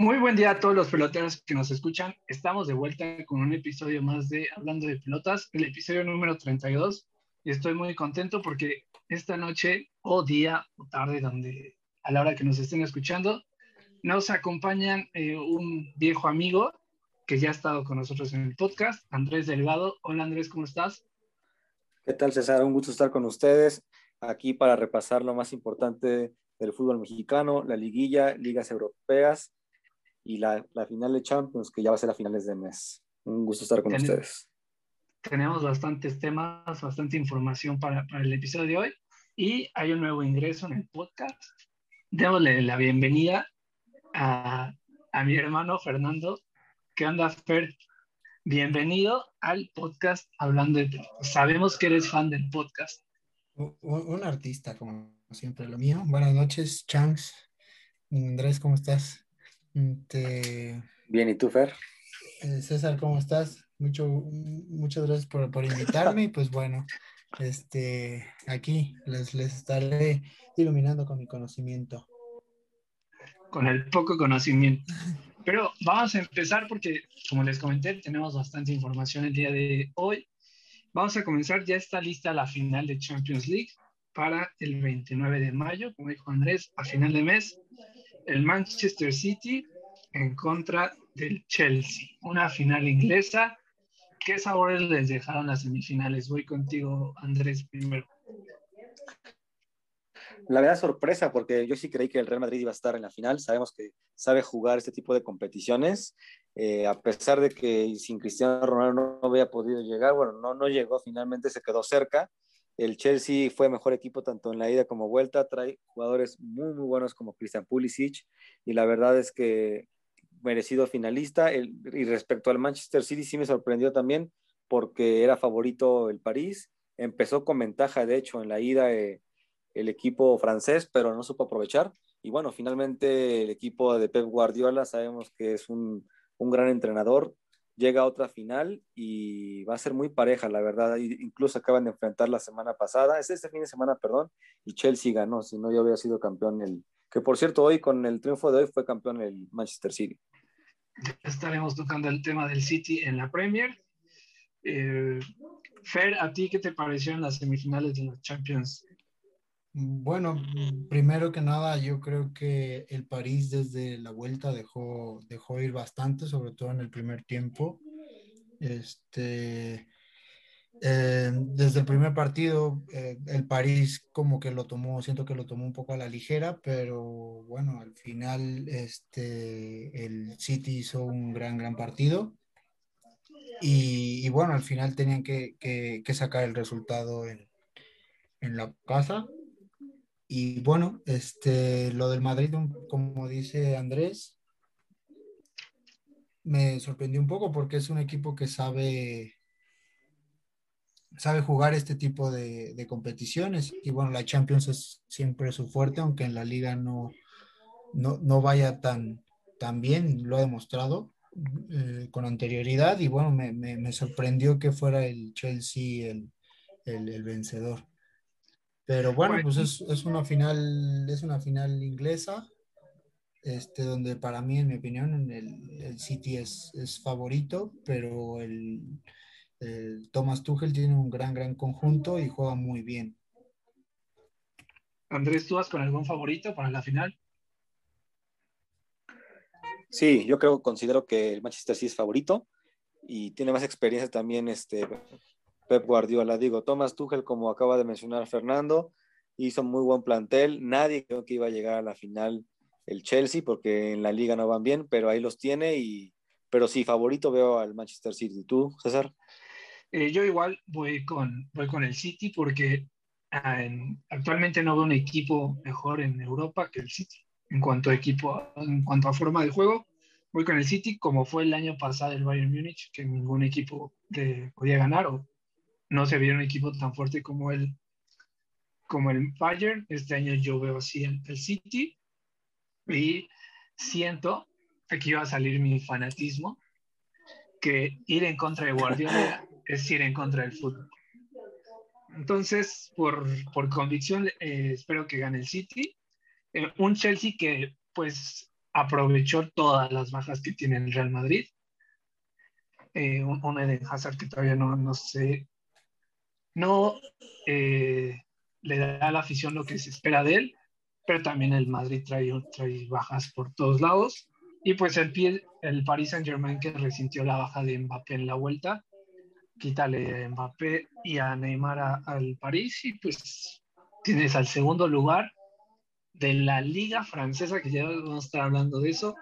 Muy buen día a todos los peloteros que nos escuchan. Estamos de vuelta con un episodio más de Hablando de Pelotas, el episodio número 32. Y estoy muy contento porque esta noche o día o tarde, donde a la hora que nos estén escuchando, nos acompañan eh, un viejo amigo que ya ha estado con nosotros en el podcast, Andrés Delgado. Hola Andrés, ¿cómo estás? ¿Qué tal César? Un gusto estar con ustedes aquí para repasar lo más importante del fútbol mexicano, la liguilla, ligas europeas y la, la, final de Champions, que ya va a ser a finales de mes. Un gusto estar con ustedes. Tenemos bastantes temas, bastante información para, para, el episodio de hoy y hay un nuevo ingreso en el podcast. Démosle la bienvenida a, a mi hermano Fernando. ¿Qué onda, Fer? Bienvenido al podcast Hablando de... Sabemos que eres fan del podcast. Un, un artista, como siempre, lo mío. Buenas noches, Changs. Andrés, ¿cómo estás? Te... Bien, ¿y tú, Fer? Eh, César, ¿cómo estás? Mucho, muchas gracias por, por invitarme y pues bueno, este, aquí les, les estaré iluminando con mi conocimiento. Con el poco conocimiento. Pero vamos a empezar porque, como les comenté, tenemos bastante información el día de hoy. Vamos a comenzar, ya está lista la final de Champions League para el 29 de mayo, como dijo Andrés, a final de mes el Manchester City en contra del Chelsea. Una final inglesa. ¿Qué sabores les dejaron las semifinales? Voy contigo, Andrés, primero. La verdad sorpresa, porque yo sí creí que el Real Madrid iba a estar en la final. Sabemos que sabe jugar este tipo de competiciones. Eh, a pesar de que sin Cristiano Ronaldo no había podido llegar, bueno, no, no llegó, finalmente se quedó cerca. El Chelsea fue mejor equipo tanto en la ida como vuelta, trae jugadores muy, muy buenos como Christian Pulisic y la verdad es que merecido finalista. Y respecto al Manchester City sí me sorprendió también porque era favorito el París. Empezó con ventaja, de hecho, en la ida eh, el equipo francés, pero no supo aprovechar. Y bueno, finalmente el equipo de Pep Guardiola sabemos que es un, un gran entrenador, llega otra final y va a ser muy pareja, la verdad. Incluso acaban de enfrentar la semana pasada, es este fin de semana, perdón, y Chelsea ganó, si no, yo había sido campeón. El, que por cierto, hoy con el triunfo de hoy fue campeón el Manchester City. Estaremos tocando el tema del City en la Premier. Eh, Fer, ¿a ti qué te parecieron las semifinales de la Champions? Bueno, primero que nada, yo creo que el París desde la vuelta dejó, dejó ir bastante, sobre todo en el primer tiempo. Este, eh, desde el primer partido, eh, el París como que lo tomó, siento que lo tomó un poco a la ligera, pero bueno, al final este, el City hizo un gran, gran partido. Y, y bueno, al final tenían que, que, que sacar el resultado en, en la casa y bueno, este, lo del Madrid, como dice Andrés, me sorprendió un poco porque es un equipo que sabe, sabe jugar este tipo de, competiciones. Y bueno, la Champions es siempre su fuerte, aunque en la liga no, no, no vaya tan, tan bien, lo ha demostrado eh, con anterioridad. Y bueno, me, me, sorprendió que fuera el Chelsea el, el, el vencedor. Pero bueno, pues es, es, una final, es una final inglesa, este, donde para mí, en mi opinión, el, el City es, es, favorito, pero el, el, Thomas Tuchel tiene un gran, gran conjunto y juega muy bien. Andrés, ¿tú vas con algún favorito para la final? Sí, yo creo, considero que el Manchester City es favorito y tiene más experiencia también este Pep Guardiola. Digo, Thomas Tuchel, como acaba de mencionar Fernando, hizo muy buen plantel. Nadie creo que iba a llegar a la final el Chelsea, porque en la liga no van bien, pero ahí los tiene. Y, pero sí, favorito veo al Manchester City. ¿Tú, César? Eh, yo igual voy con, voy con el City porque en, actualmente no veo un equipo mejor en Europa que el City. En cuanto a equipo, en cuanto a forma de juego, voy con el City como fue el año pasado el Bayern Múnich, que ningún equipo de, podía ganar o no se vio un equipo tan fuerte como el, como el Bayern. Este año yo veo así el, el City y siento, aquí va a salir mi fanatismo, que ir en contra de Guardiola es ir en contra del fútbol. Entonces, por, por convicción, eh, espero que gane el City. Eh, un Chelsea que, pues, aprovechó todas las bajas que tiene el Real Madrid. Eh, un, Eden Hazard que todavía no, no sé, no eh, le da a la afición lo que se espera de él, pero también el Madrid trae, trae bajas por todos lados. Y pues el, pie, el Paris Saint Germain que resintió la baja de Mbappé en la vuelta, quítale a Mbappé y a Neymar al París y pues tienes al segundo lugar de la liga francesa, que ya vamos a estar hablando de eso.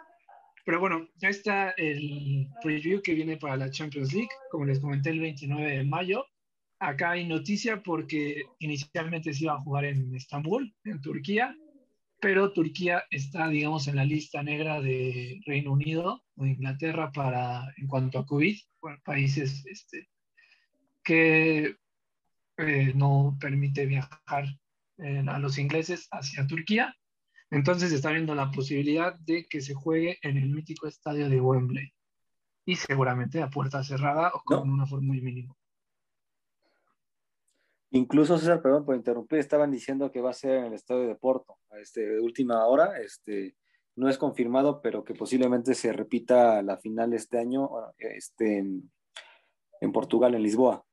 Pero bueno, ya está el preview que viene para la Champions League, como les comenté el 29 de mayo. Acá hay noticia porque inicialmente se iba a jugar en Estambul, en Turquía, pero Turquía está, digamos, en la lista negra de Reino Unido o Inglaterra para, en cuanto a COVID, países este, que eh, no permite viajar eh, a los ingleses hacia Turquía. Entonces está viendo la posibilidad de que se juegue en el mítico estadio de Wembley y seguramente a puerta cerrada o con una forma muy mínima. Incluso, César, perdón por interrumpir, estaban diciendo que va a ser en el estadio de Porto, a este, última hora. Este, no es confirmado, pero que posiblemente se repita la final este año este, en, Portugal, en Lisboa.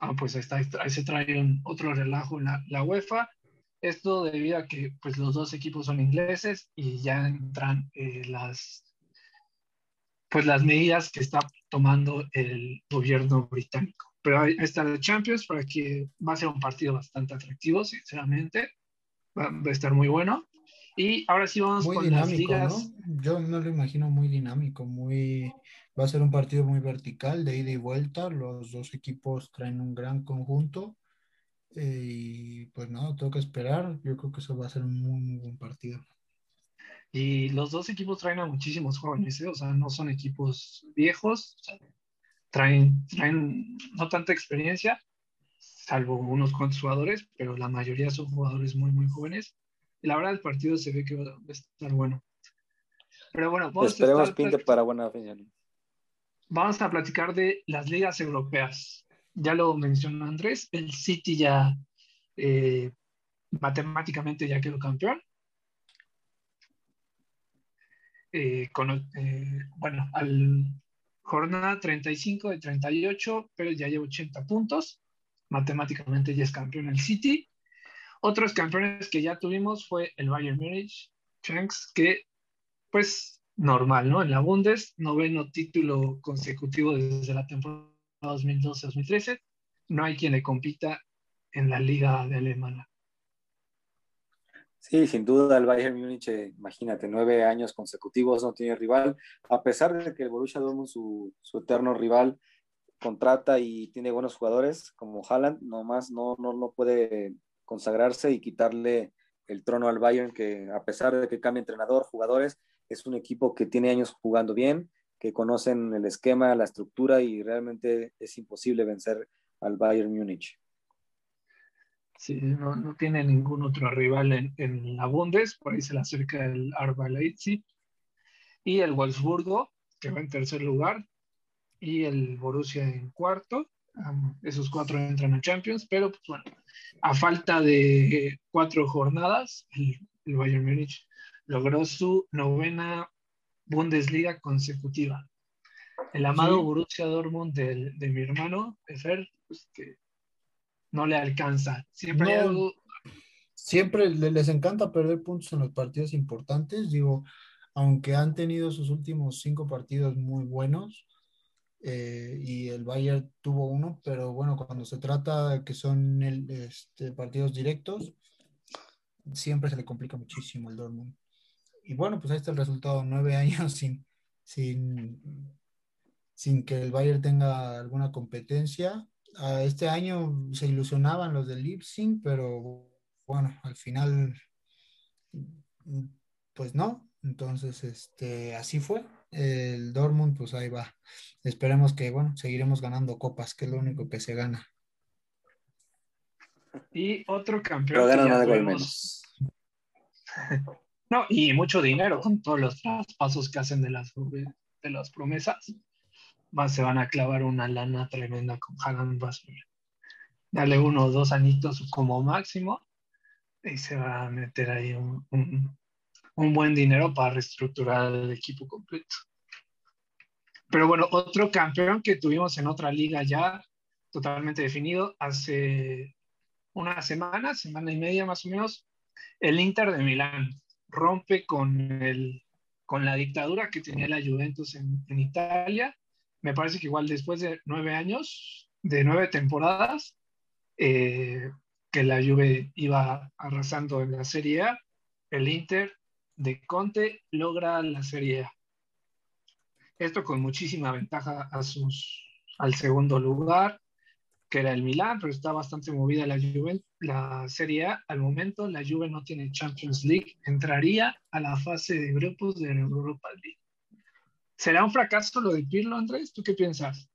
Ah, pues ahí, está, ahí se trae otro relajo la, UEFA. Esto debido a que pues, los dos equipos son ingleses y ya entran eh, las, pues, las medidas que está tomando el gobierno británico. Pero ahí está la Champions para que va a ser un partido bastante atractivo, sinceramente. Va, a estar muy bueno. Y ahora sí vamos muy dinámico, ¿no? Yo no lo imagino muy dinámico, muy va a ser un partido muy vertical, de ida y vuelta. Los dos equipos traen un gran conjunto. Eh, y pues nada, tengo que esperar. Yo creo que eso va a ser un muy, muy buen partido. Y los dos equipos traen a muchísimos jóvenes, ¿eh? o sea, no son equipos viejos, o sea, traen, traen no tanta experiencia, salvo unos cuantos jugadores, pero la mayoría son jugadores muy, muy jóvenes. Y la verdad, el partido se ve que va a estar bueno. Pero bueno, vamos Esperemos a pinte para buena final. Vamos a platicar de las ligas europeas. Ya lo mencionó Andrés, el City ya eh, matemáticamente ya quedó campeón. Eh, con, eh, bueno, al jornada 35 de 38, pero ya lleva 80 puntos. Matemáticamente ya es campeón el City. Otros campeones que ya tuvimos fue el Bayern Munich, Chanks, que pues normal, ¿no? En la Bundes, noveno título consecutivo desde la temporada 2012-2013. No hay quien le compita en la liga de Alemania. Sí, sin duda el Bayern Múnich, imagínate, nueve años consecutivos no tiene rival, a pesar de que el Borussia Dortmund, su, eterno rival, contrata y tiene buenos jugadores como Haaland, nomás no, no, no puede consagrarse y quitarle el trono al Bayern, que a pesar de que cambie entrenador, jugadores, es un equipo que tiene años jugando bien, que conocen el esquema, la estructura y realmente es imposible vencer al Bayern Múnich. Sí, no, tiene ningún otro rival en, la Bundes, por ahí se le acerca el Arba Leipzig y el Wolfsburgo, que va en tercer lugar, y el Borussia en cuarto. esos cuatro entran a Champions, pero pues bueno, a falta de cuatro jornadas, el, el Bayern Múnich logró su novena Bundesliga consecutiva. El amado Borussia Dortmund de, de, mi hermano, Efer, pues que no le alcanza. Siempre Siempre les encanta perder puntos en los partidos importantes. Digo, aunque han tenido sus últimos cinco partidos muy buenos, eh, y el Bayern tuvo uno, pero bueno, cuando se trata de que son el, este, partidos directos, siempre se le complica muchísimo el Dortmund y bueno, pues ahí está el resultado, nueve años sin, sin, sin que el Bayern tenga alguna competencia. Este año se ilusionaban los del Leipzig, pero bueno, al final, pues no. Entonces, este, así fue. El Dortmund, pues ahí va. Esperemos que, bueno, seguiremos ganando copas, que es lo único que se gana. Y otro campeón. Pero ganan algo menos. No, y mucho dinero con todos los traspasos que hacen de las, de las promesas. Se van a clavar una lana tremenda con Haaland. Dale uno o dos añitos como máximo y se va a meter ahí un, un buen dinero para reestructurar el equipo completo. Pero bueno, otro campeón que tuvimos en otra liga ya totalmente definido hace una semana, semana y media más o menos, el Inter de Milán rompe con, el, con la dictadura que tenía la Juventus en, en Italia. Me parece que igual después de nueve años, de nueve temporadas, eh, que la Juve iba arrasando en la Serie A, el Inter de Conte logra la Serie A. Esto con muchísima ventaja a sus, al segundo lugar, que era el Milán, pero está bastante movida la Juve, la Serie A. Al momento la Juve no tiene Champions League, entraría a la fase de grupos de Europa League. ¿Será un fracaso lo de Pirlo, Andrés? ¿Tú qué piensas?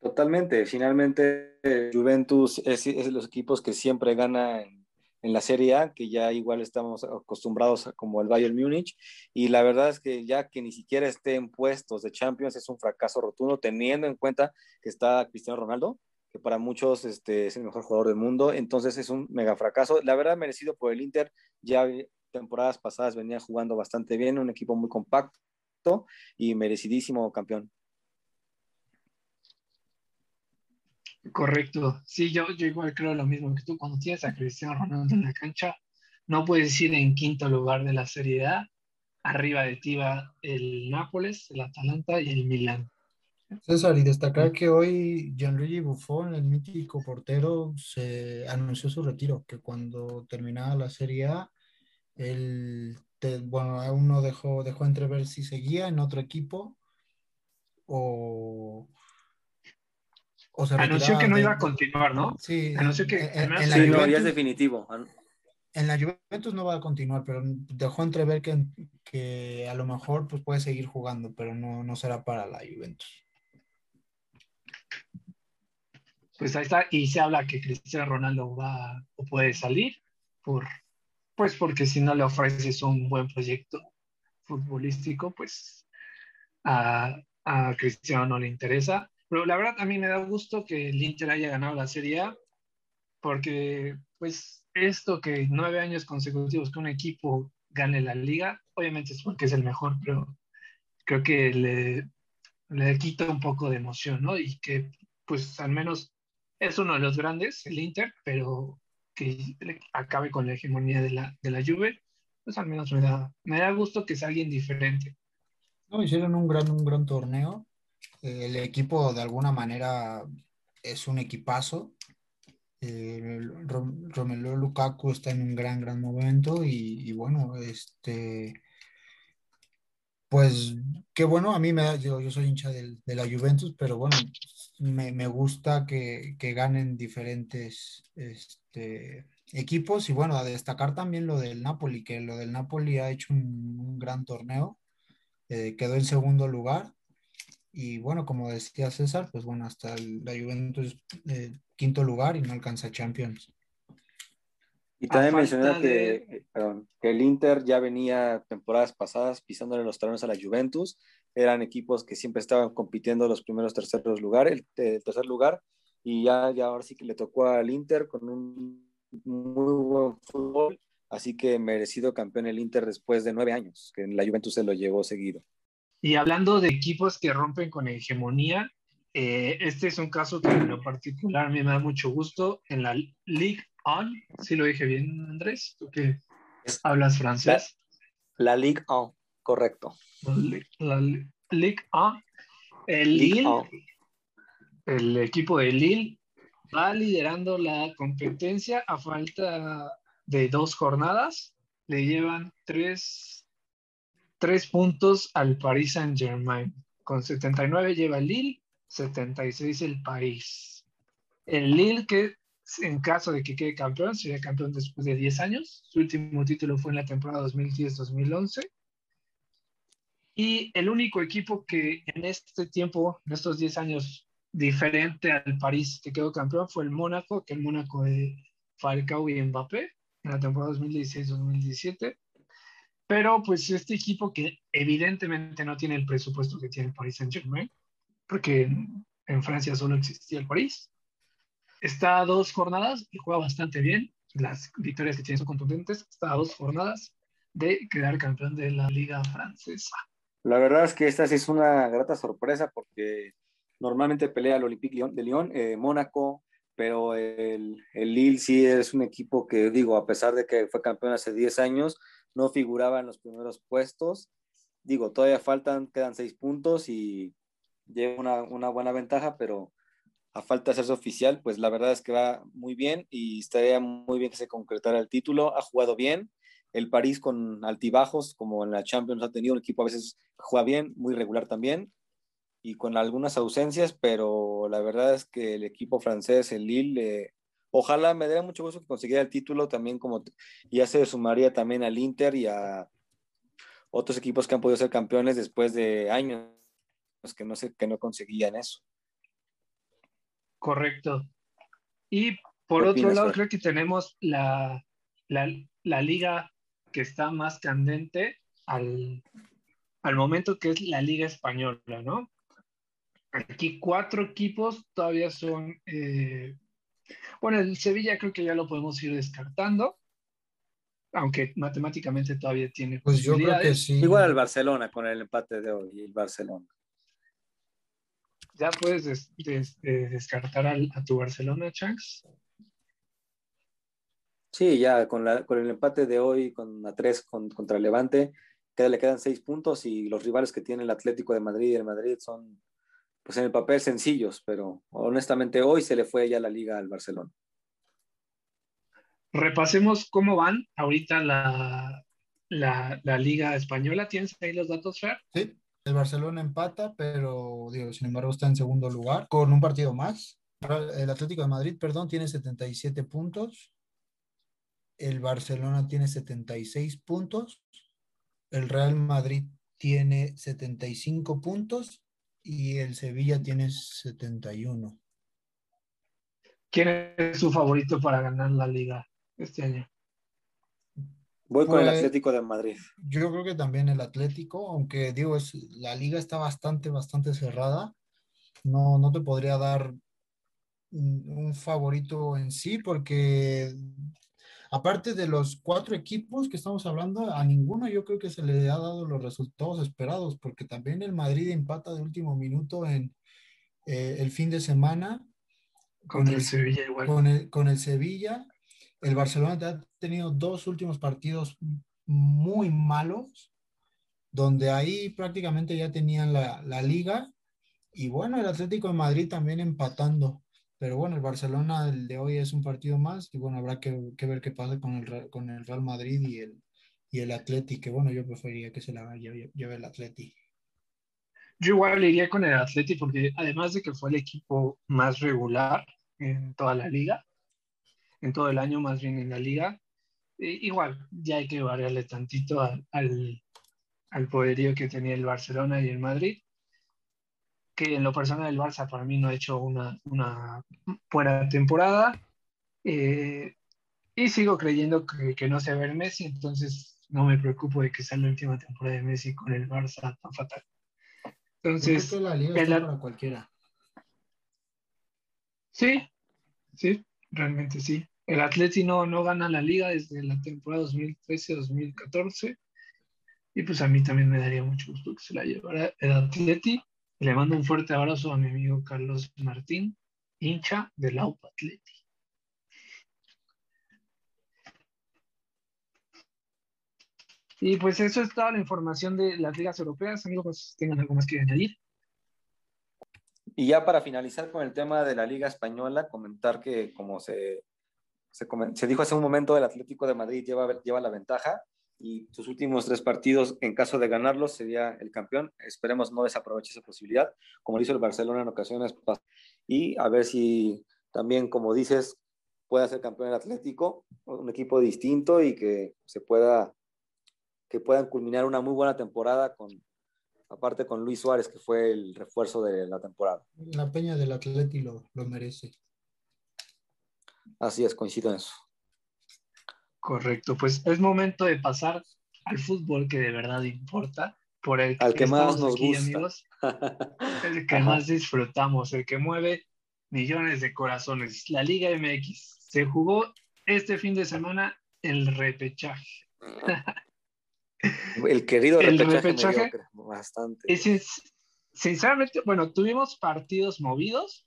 Totalmente. Finalmente, Juventus es, es los equipos que siempre gana en, en, la Serie A, que ya igual estamos acostumbrados a, como el Bayern Múnich. Y la verdad es que ya que ni siquiera esté en puestos de Champions es un fracaso rotundo, teniendo en cuenta que está Cristiano Ronaldo, que para muchos este, es el mejor jugador del mundo. Entonces es un mega fracaso. La verdad, merecido por el Inter. Ya temporadas pasadas venía jugando bastante bien, un equipo muy compacto y merecidísimo campeón. Correcto. Sí, yo, yo igual creo lo mismo que tú. Cuando tienes a Cristiano Ronaldo en la cancha, no puedes ir en quinto lugar de la Serie A. Arriba de ti va el Nápoles, el Atalanta y el Milán. César, y destacar que hoy Gianluigi Buffon, el mítico portero, se anunció su retiro, que cuando terminaba la Serie A, él, bueno, aún no dejó, dejó entrever si seguía en otro equipo o, Anunció que no iba a continuar, ¿no? Sí, anunció que en, la Juventus, es definitivo. En la Juventus no va a continuar, pero dejó entrever que, que a lo mejor pues, puede seguir jugando, pero no, no será para la Juventus. Pues ahí está, y se habla que Cristiano Ronaldo va o puede salir, por, pues porque si no le ofreces un buen proyecto futbolístico, pues a, a Cristiano no le interesa pero la verdad a mí me da gusto que el Inter haya ganado la Serie A, porque pues esto que nueve años consecutivos que un equipo gane la liga, obviamente es porque es el mejor, pero creo que le, le quita un poco de emoción, ¿no? Y que pues al menos es uno de los grandes, el Inter, pero que acabe con la hegemonía de la, de la Juve, pues al menos me da, me da gusto que sea alguien diferente. No, hicieron un gran, un gran torneo el equipo de alguna manera es un equipazo. Eh, Romelu Lukaku está en un gran, gran momento y, bueno, este, pues qué bueno, a mí me da, yo, yo soy hincha de, la Juventus, pero bueno, me, gusta que, ganen diferentes este, equipos y bueno, a destacar también lo del Napoli, que lo del Napoli ha hecho un, gran torneo, eh, quedó en segundo lugar y bueno, como decía César, pues bueno, hasta la Juventus eh, quinto lugar y no alcanza Champions. Y también mencionar que, que, el Inter ya venía temporadas pasadas pisándole los talones a la Juventus. Eran equipos que siempre estaban compitiendo los primeros terceros lugares, el, tercer lugar. Y ya, ya ahora sí que le tocó al Inter con un muy buen fútbol. Así que merecido campeón el Inter después de nueve años, que la Juventus se lo llevó seguido. Y hablando de equipos que rompen con hegemonía, eh, este es un caso que en lo particular a mí me da mucho gusto en la Ligue 1. Si lo dije bien, Andrés, tú que hablas francés. La, Ligue 1, correcto. La, Ligue 1. El Lille, el equipo de Lille va liderando la competencia a falta de dos jornadas. Le llevan tres tres puntos al Paris Saint Germain. Con 79 lleva Lille, 76 el París. El Lille que en caso de que quede campeón, sería campeón después de 10 años. Su último título fue en la temporada 2010-2011. Y el único equipo que en este tiempo, en estos 10 años, diferente al París que quedó campeón fue el Mónaco, que el Mónaco de Falcao y Mbappé en la temporada 2016-2017. Pero pues este equipo que evidentemente no tiene el presupuesto que tiene el Paris Saint Germain, porque en, Francia solo existía el París, está a dos jornadas y juega bastante bien. las victorias que tiene son contundentes, está a dos jornadas de quedar campeón de la liga francesa. La verdad es que esta sí es una grata sorpresa porque normalmente pelea el Olympique de Lyon, eh, Mónaco, pero el, el, Lille sí es un equipo que, digo, a pesar de que fue campeón hace 10 años, no figuraba en los primeros puestos. Digo, todavía faltan, quedan 6 puntos y lleva una, una, buena ventaja, pero a falta de hacerse oficial, pues la verdad es que va muy bien y estaría muy bien que se concretara el título. Ha jugado bien. El París con altibajos, como en la Champions ha tenido un equipo a veces juega bien, muy regular también, y con algunas ausencias, pero la verdad es que el equipo francés, el Lille, ojalá me daría mucho gusto que consiguiera el título también como ya se sumaría también al Inter y a otros equipos que han podido ser campeones después de años que no sé que no conseguían eso. Correcto. Y por otro lado, creo que tenemos la, la, la, liga que está más candente al, al momento, que es la liga española, ¿no? Aquí cuatro equipos todavía son, eh, bueno, el Sevilla creo que ya lo podemos ir descartando, aunque matemáticamente todavía tiene pues yo creo que sí. Igual al Barcelona con el empate de hoy, el Barcelona. ¿Ya puedes eh, descartar a tu Barcelona, Chanks? Sí, ya con, la, con el empate de hoy, con a tres con, contra Levante, le quedan seis puntos y los rivales que tiene el Atlético de Madrid y el Madrid son pues en el papel sencillos, pero honestamente hoy se le fue ya la liga al Barcelona. Repasemos cómo van ahorita la, la, liga española. ¿Tienes ahí los datos, Fer? Sí, el Barcelona empata, pero digo, sin embargo está en segundo lugar con un partido más. El Atlético de Madrid, perdón, tiene 77 puntos. El Barcelona tiene 76 puntos. El Real Madrid tiene 75 puntos y el Sevilla tiene 71. ¿Quién es su favorito para ganar la liga este año? Voy con el pues, Atlético de Madrid. Yo creo que también el Atlético, aunque digo, es, la liga está bastante, bastante cerrada. No, no te podría dar un favorito en sí, porque aparte de los cuatro equipos que estamos hablando, a ninguno yo creo que se le ha dado los resultados esperados, porque también el Madrid empata de último minuto en eh, el fin de semana. Con, el, Sevilla igual. Con el, con el Sevilla. El Barcelona ha tenido dos últimos partidos muy malos, donde ahí prácticamente ya tenían la, la liga. Y bueno, el Atlético de Madrid también empatando. Pero bueno, el Barcelona el de hoy es un partido más y bueno, habrá que, ver qué pasa con el, con el Real Madrid y el, y el Atleti, que bueno, yo preferiría que se la lleve, el Atleti. Yo igual iría con el Atleti porque además de que fue el equipo más regular en toda la liga, en todo el año más bien en la liga, igual ya hay que variarle tantito al, al poderío que tenía el Barcelona y el Madrid que en lo personal el Barça para mí no ha hecho una, una buena temporada. Eh, y sigo creyendo que, que, no se ve el Messi, entonces no me preocupo de que sea la última temporada de Messi con el Barça tan fatal. Entonces, la liga para cualquiera. Sí, sí, realmente sí. El Atleti no, no gana la liga desde la temporada 2013-2014. Y pues a mí también me daría mucho gusto que se la llevara el Atleti. Le mando un fuerte abrazo a mi amigo Carlos Martín, hincha del Auto Atleti. Y pues eso es toda la información de las ligas europeas. Amigos, ¿tengan algo más que añadir? Y ya para finalizar con el tema de la Liga Española, comentar que como se, se, se dijo hace un momento, el Atlético de Madrid lleva, lleva la ventaja y sus últimos tres partidos, en caso de ganarlos, sería el campeón. Esperemos no desaproveche esa posibilidad, como lo hizo el Barcelona en ocasiones. Y a ver si también, como dices, pueda ser campeón el Atlético, un equipo distinto y que se pueda, que puedan culminar una muy buena temporada con, aparte con Luis Suárez, que fue el refuerzo de la temporada. La peña del Atlético lo, lo merece. Así es, coincido en eso. Correcto, pues es momento de pasar al fútbol que de verdad importa, por el que, al que más nos gusta. amigos, el que más disfrutamos, el que mueve millones de corazones. La Liga MX se jugó este fin de semana el repechaje. El querido El repechaje, repechaje mediocre, bastante. Es, sinceramente, bueno, tuvimos partidos movidos,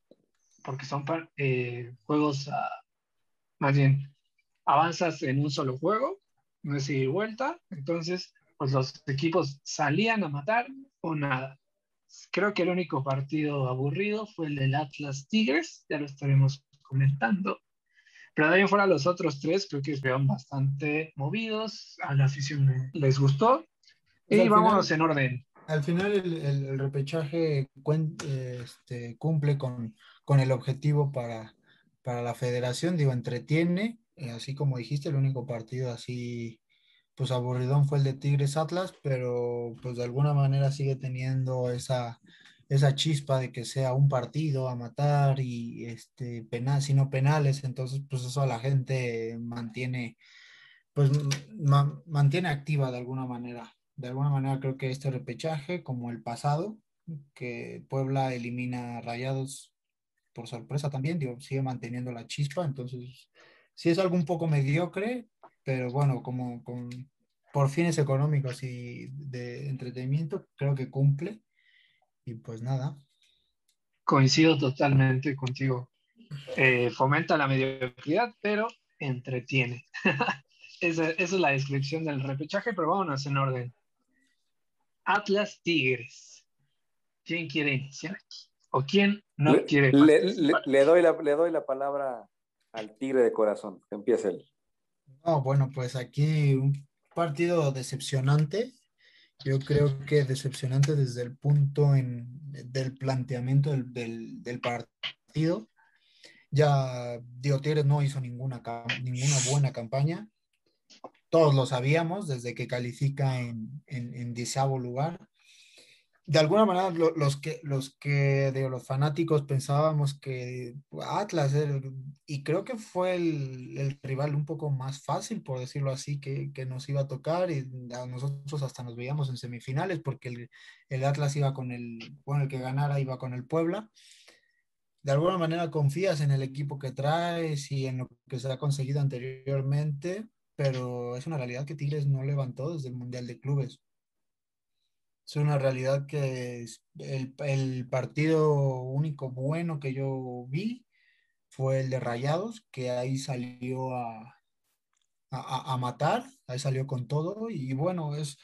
porque son eh, juegos, más bien, avanzas en un solo juego, no es y vuelta, entonces, pues los equipos salían a matar o nada. Creo que el único partido aburrido fue el del Atlas Tigres, ya lo estaremos comentando. Pero de ahí fuera los otros tres creo que estuvieron bastante movidos, a la afición le- les gustó. Pues Y vámonos final- en orden. Al final el, el- el repechaje cuen- este, cumple con, con el objetivo para, para la federación, digo, entretiene, eh, así como dijiste, el único partido así, pues aburridón fue el de Tigres Atlas, pero pues de alguna manera sigue teniendo esa, esa chispa de que sea un partido a matar y este, penal, sino penales, entonces pues eso a la gente mantiene, pues ma- mantiene activa de alguna manera. De alguna manera creo que este repechaje, como el pasado, que Puebla elimina Rayados por sorpresa también, digo, sigue manteniendo la chispa, entonces sí es algo un poco mediocre, pero bueno, como con, por fines económicos y de entretenimiento, creo que cumple. Y pues nada, Coincido totalmente contigo. Eh, fomenta la mediocridad, pero entretiene. esa, esa es la descripción del repechaje, pero vámonos en orden. Atlas Tigres. ¿Quién quiere iniciar aquí? ¿O quién no le, quiere le- le- le doy la, le doy la palabra al tigre de corazón. Que empiece él. no, bueno, pues aquí un partido decepcionante. Yo creo que decepcionante desde el punto en- del planteamiento del, del- partido. Ya Dio Tigres no hizo ninguna, ninguna buena campaña. Todos lo sabíamos desde que califica en, en, en lugar. De alguna manera, lo- los que, los que de los fanáticos pensábamos que Atlas, y creo que fue el, el rival un poco más fácil, por decirlo así, que, que nos iba a tocar, y a nosotros hasta nos veíamos en semifinales, porque el, el Atlas iba con el, bueno, el que ganara iba con el Puebla de alguna manera confías en el equipo que traes y en lo que se ha conseguido anteriormente, pero es una realidad que Tigres no levantó desde el Mundial de Clubes. Es una realidad que es- el, el partido único bueno que yo vi fue el de Rayados, que ahí salió a, a, a- matar, ahí salió con todo y bueno, es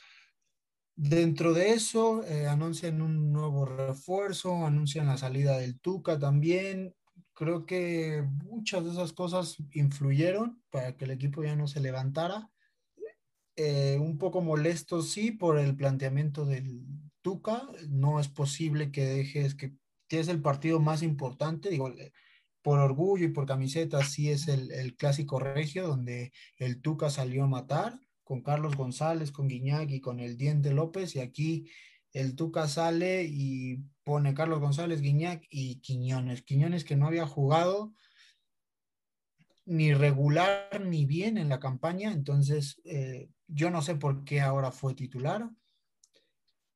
Dentro de eso, eh, anuncian un nuevo refuerzo, anuncian la salida del Tuca también. Creo que muchas de esas cosas influyeron para que el equipo ya no se levantara. Eh, un poco molesto, sí, por el planteamiento del Tuca. No es posible que dejes que tienes el partido más importante, digo, eh, por orgullo y por camiseta, sí es el, el clásico regio, donde el Tuca salió a matar con Carlos González, con Guiñac y con el Diente López, y aquí el Tuca sale y pone Carlos González, Guiñac y Quiñones. Quiñones que no había jugado ni regular ni bien en la campaña, entonces eh, yo no sé por qué ahora fue titular.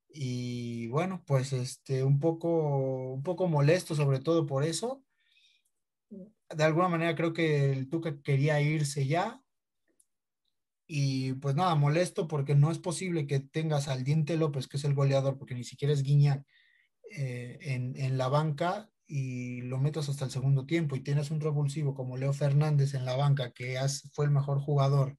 Y bueno, pues este, un poco, un poco molesto sobre todo por eso. De alguna manera creo que el Tuca quería irse ya, y pues nada, molesto porque no es posible que tengas al Diente López, que es el goleador, porque ni siquiera es Guiñac, eh, en, en, la banca y lo metas hasta el segundo tiempo y tienes un revulsivo como Leo Fernández en la banca, que has, fue el mejor jugador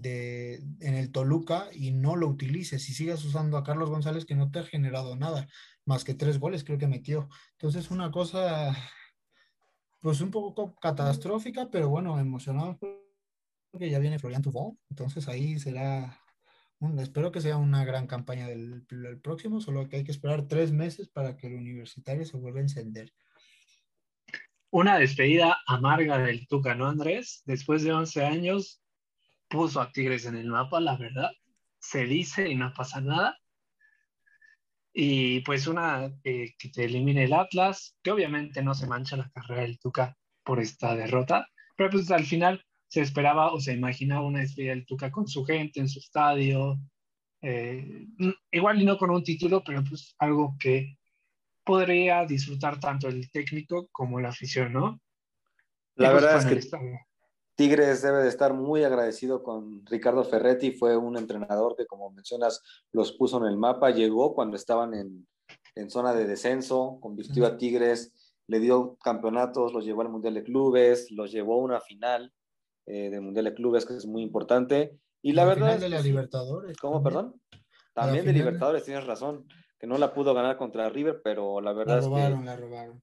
de, en el Toluca y no lo utilices y sigas usando a Carlos González que no te ha generado nada, más que tres goles creo que metió. Entonces una cosa pues un poco catastrófica, pero bueno, emocionados que ya viene Florian Tufón, entonces ahí será, espero que sea una gran campaña del, del, próximo, solo que hay que esperar tres meses para que el universitario se vuelva a encender. Una despedida amarga del Tuca, ¿no, Andrés? Después de 11 años puso a Tigres en el mapa, la verdad, se dice y no pasa nada. Y pues una eh, que te elimine el Atlas, que obviamente no se mancha la carrera del Tuca por esta derrota, pero pues al final se esperaba o se imaginaba una despedida del Tuca con su gente en su estadio, eh, igual y no con un título, pero pues algo que podría disfrutar tanto el técnico como la afición, ¿no? La y, pues, verdad es que. Tigres debe de estar muy agradecido con Ricardo Ferretti, fue un entrenador que, como mencionas, los puso en el mapa, llegó cuando estaban en, en zona de descenso, convirtió a Tigres, le dio campeonatos, los llevó al Mundial de Clubes, los llevó a una final eh, del Mundial de Clubes, que es muy importante. Y la, verdad... Final de la Libertadores. ¿Cómo, perdón? También de Libertadores, tienes razón, que no la pudo ganar contra River, pero la verdad la robaron, es que... La robaron,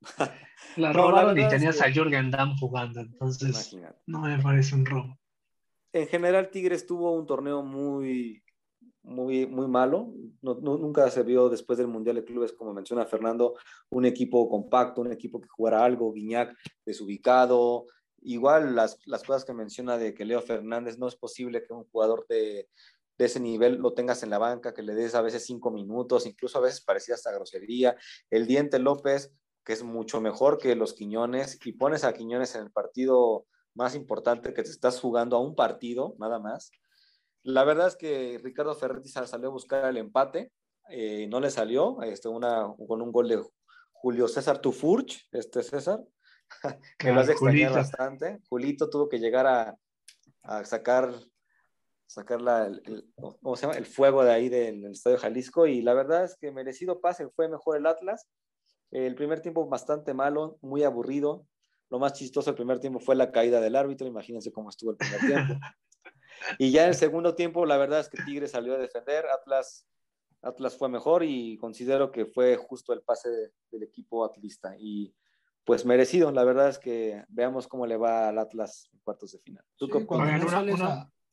la robaron y tenías a Jürgen Damm jugando, entonces no me parece un robo. En general, Tigres tuvo un torneo muy, muy, muy malo. No, nunca se vio después del Mundial de Clubes, como menciona Fernando, un equipo compacto, un equipo que jugara algo, Guiñac desubicado. Igual las, las cosas que menciona de que Leo Fernández no es posible que un jugador de, de ese nivel lo tengas en la banca, que le des a veces cinco minutos, incluso a veces parecía hasta grosería. El Diente López, que es mucho mejor que los Quiñones, y pones a Quiñones en el partido más importante que te estás jugando a un partido, nada más. La verdad es que Ricardo Ferretti salió a buscar el empate, eh, no le salió, este, una, con un gol de Julio César Tufurch, este César, que lo hace extrañar bastante. Julito tuvo que llegar a, a sacar sacar el, ¿cómo se llama? el fuego de ahí del, Estadio Jalisco y la verdad es que merecido pase, fue mejor el Atlas. El primer tiempo bastante malo, muy aburrido. Lo más chistoso del primer tiempo fue la caída del árbitro, imagínense cómo estuvo el primer tiempo. Y ya en el segundo tiempo, la verdad es que Tigre salió a defender, Atlas, Atlas fue mejor y considero que fue justo el pase del equipo atlista. Y pues merecido, la verdad es que veamos cómo le va al Atlas en cuartos de final. ¿Tú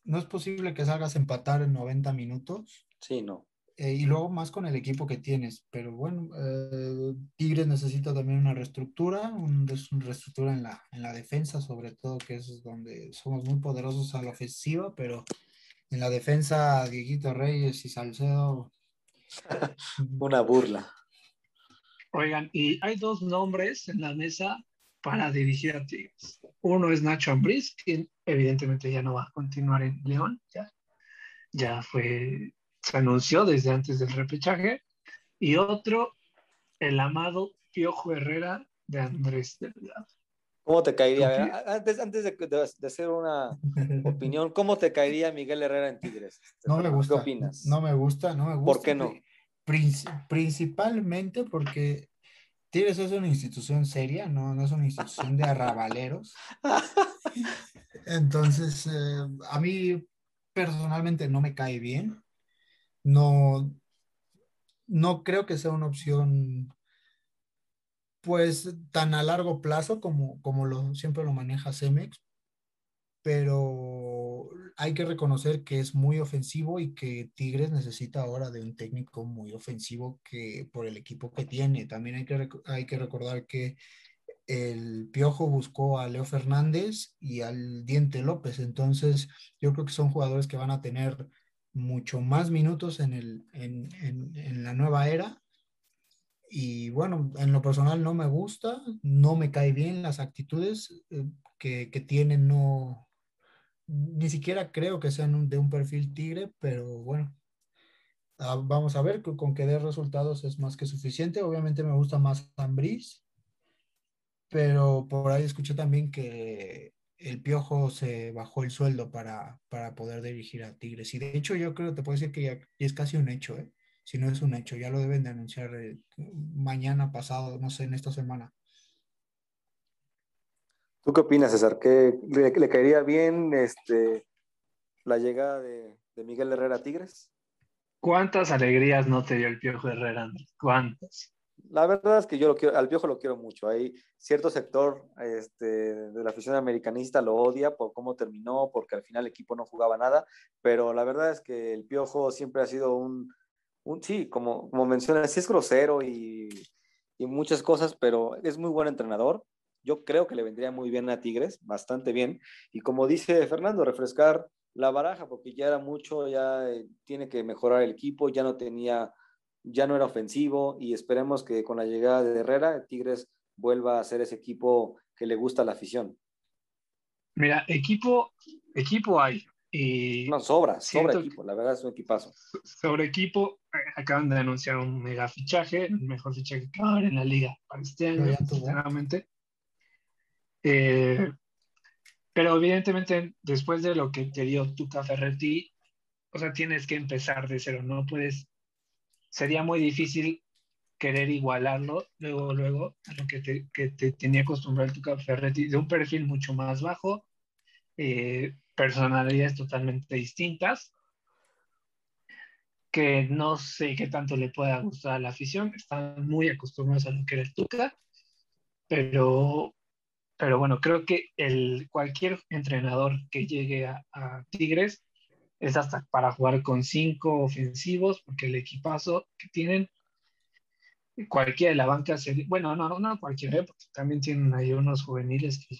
no es posible que salgas a empatar en 90 minutos. Sí, no. Eh, y luego más con el equipo que tienes. Pero bueno, eh, Tigres necesita también una reestructura, una reestructura en la, en la defensa, sobre todo, que es donde somos muy poderosos a la ofensiva, pero en la defensa, Dieguito Reyes y Salcedo. una burla. Oigan, y hay dos nombres en la mesa para dirigir a Tigres. Uno es Nacho Ambriz, quien evidentemente ya no va a continuar en León, ya, ya fue, se anunció desde antes del repechaje. Y otro, el amado Piojo Herrera de Andrés Delgado. ¿Cómo te caería? antes, antes de, hacer una opinión, ¿cómo te caería Miguel Herrera en Tigres? No me gusta. ¿Qué opinas? No me gusta, no me gusta. ¿Por qué no? Principalmente porque Tigres es una institución seria, no, no es una institución de arrabaleros. Entonces, eh, a mí personalmente no me cae bien. No, no creo que sea una opción pues tan a largo plazo como, como lo, siempre lo maneja Cemex, pero hay que reconocer que es muy ofensivo y que Tigres necesita ahora de un técnico muy ofensivo que por el equipo que tiene. También hay que, hay que recordar que el Piojo buscó a Leo Fernández y al Diente López, entonces yo creo que son jugadores que van a tener mucho más minutos en, el, en, en la nueva era y bueno, en lo personal no me gusta, no me cae bien las actitudes eh, que, que tienen, no, ni siquiera creo que sean de un perfil tigre, pero bueno, ah, vamos a ver con que dé resultados es más que suficiente. Obviamente me gusta más Ambris, pero por ahí escuché también que el Piojo se bajó el sueldo para, para poder dirigir a Tigres. Y de hecho yo creo, te puedo decir que ya es casi un hecho, ¿eh? si no es un hecho, ya lo deben de anunciar eh, mañana pasado, no sé, en esta semana. ¿Tú qué opinas, César? ¿Que le, caería bien este, la llegada de, Miguel Herrera a Tigres? ¿Cuántas alegrías no te dio el Piojo Herrera, Andrés? ¿Cuántas? La verdad es que yo lo quiero, al Piojo lo quiero mucho. Hay cierto sector este, de la afición americanista lo odia por cómo terminó, porque al final el equipo no jugaba nada, pero la verdad es que el Piojo siempre ha sido un, un sí, como, como mencionas, sí es grosero y, y muchas cosas, pero es muy buen entrenador yo creo que le vendría muy bien a Tigres, bastante bien. Y como dice Fernando, refrescar la baraja, porque ya era mucho, ya eh, tiene que mejorar el equipo, ya no tenía, ya no era ofensivo y esperemos que con la llegada de Herrera, Tigres vuelva a ser ese equipo que le gusta a la afición. Mira, equipo, equipo hay. Y no, sobra, sobra equipo, la verdad es un equipazo. Sobre equipo, acaban de anunciar un mega fichaje, el mejor fichaje que va a haber en la liga para este año, sinceramente. Eh, pero evidentemente después de lo que te dio Tuca Ferretti, o sea, tienes que empezar de cero, no puedes, sería muy difícil querer igualarlo luego, luego, a lo que te, que te tenía acostumbrado Tuca Ferretti, de un perfil mucho más bajo, eh, personalidades totalmente distintas, que no sé qué tanto le pueda gustar a la afición, están muy acostumbrados a lo que era el Tuca, pero, pero bueno, creo que el, cualquier entrenador que llegue a, Tigres es hasta para jugar con cinco ofensivos, porque el equipazo que tienen, cualquiera de la banca sería, bueno, no, no, no cualquiera, ¿eh? porque también tienen ahí unos juveniles que,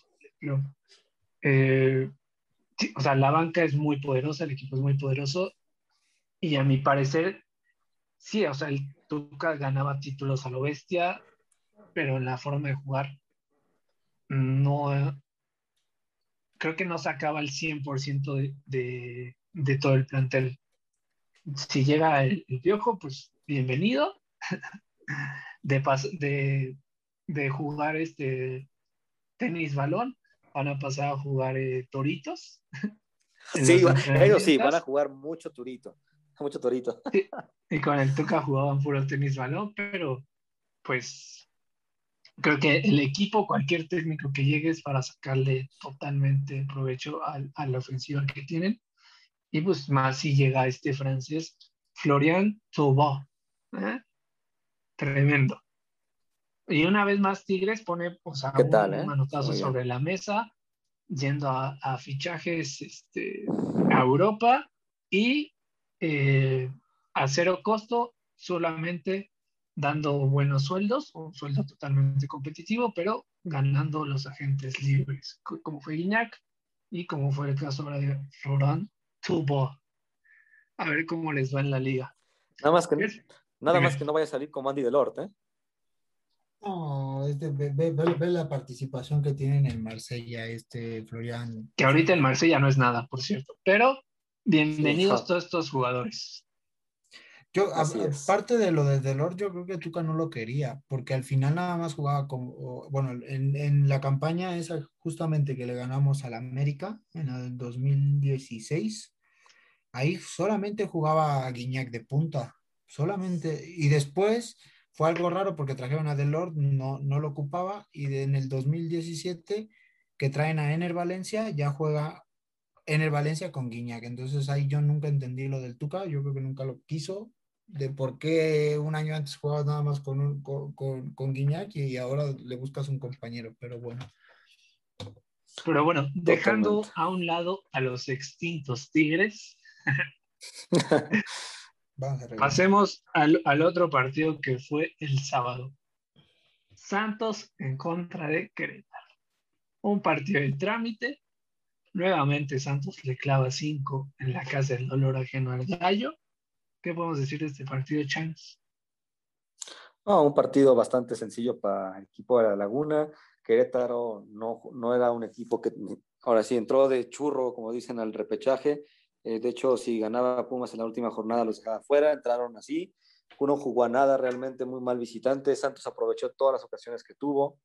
eh, o sea, la banca es muy poderosa, el equipo es muy poderoso, y a mi parecer, sí, o sea, el Tuca ganaba títulos a lo bestia, pero en la forma de jugar no, creo que no sacaba el 100% de, de, de, todo el plantel. Si llega el, viejo, pues bienvenido. De, de, de, jugar este tenis balón, van a pasar a jugar eh, toritos. Sí, ellos sí, van a jugar mucho turito, mucho torito. y con el Tuca jugaban puro tenis balón, pero pues creo que el equipo, cualquier técnico que llegue es para sacarle totalmente provecho a, a la ofensiva que tienen. Y pues más si llega este francés, Florian Thauvin. ¿eh? Tremendo. Y una vez más Tigres pone o sea, un eh? manotazo sobre la mesa, yendo a, a fichajes este, a Europa y eh, a cero costo solamente dando buenos sueldos, un sueldo totalmente competitivo, pero ganando los agentes libres, como fue Guiñac y como fue el caso ahora de Florent Tubo. A ver cómo les va en la liga. Nada más que, nada más que no vaya a salir como Andy Delort, ¿eh? No, este, ve, la participación que tiene en el Marsella, este Florian. Que ahorita el Marsella no es nada, por cierto. Pero bienvenidos todos estos jugadores. Yo, aparte de lo de Delor, yo creo que Tuca no lo quería, porque al final nada más jugaba con, bueno, en, en, la campaña esa justamente que le ganamos al América en el 2016, ahí solamente jugaba a Guiñac de punta, solamente, y después fue algo raro porque trajeron a Delor, no, no lo ocupaba, y en el 2017 que traen a Ener Valencia, ya juega Ener Valencia con Guiñac, entonces ahí yo nunca entendí lo del Tuca, yo creo que nunca lo quiso, de por qué un año antes jugabas nada más con, un, con, con, Guiñac y ahora le buscas un compañero, pero bueno. Pero bueno, dejando a un lado a los extintos Tigres, pasemos al, al, otro partido que fue el sábado. Santos en contra de Querétaro. Un partido de trámite. Nuevamente Santos le clava cinco en la casa del dolor ajeno al gallo. ¿Qué podemos decir de este partido, Chance? un partido bastante sencillo para el equipo de la Laguna. Querétaro no, no era un equipo que ahora sí entró de churro, como dicen, al repechaje. Eh, de hecho, si ganaba Pumas en la última jornada, los dejaba fuera, entraron así. Uno jugó a nada, realmente muy mal visitante. Santos aprovechó todas las ocasiones que tuvo,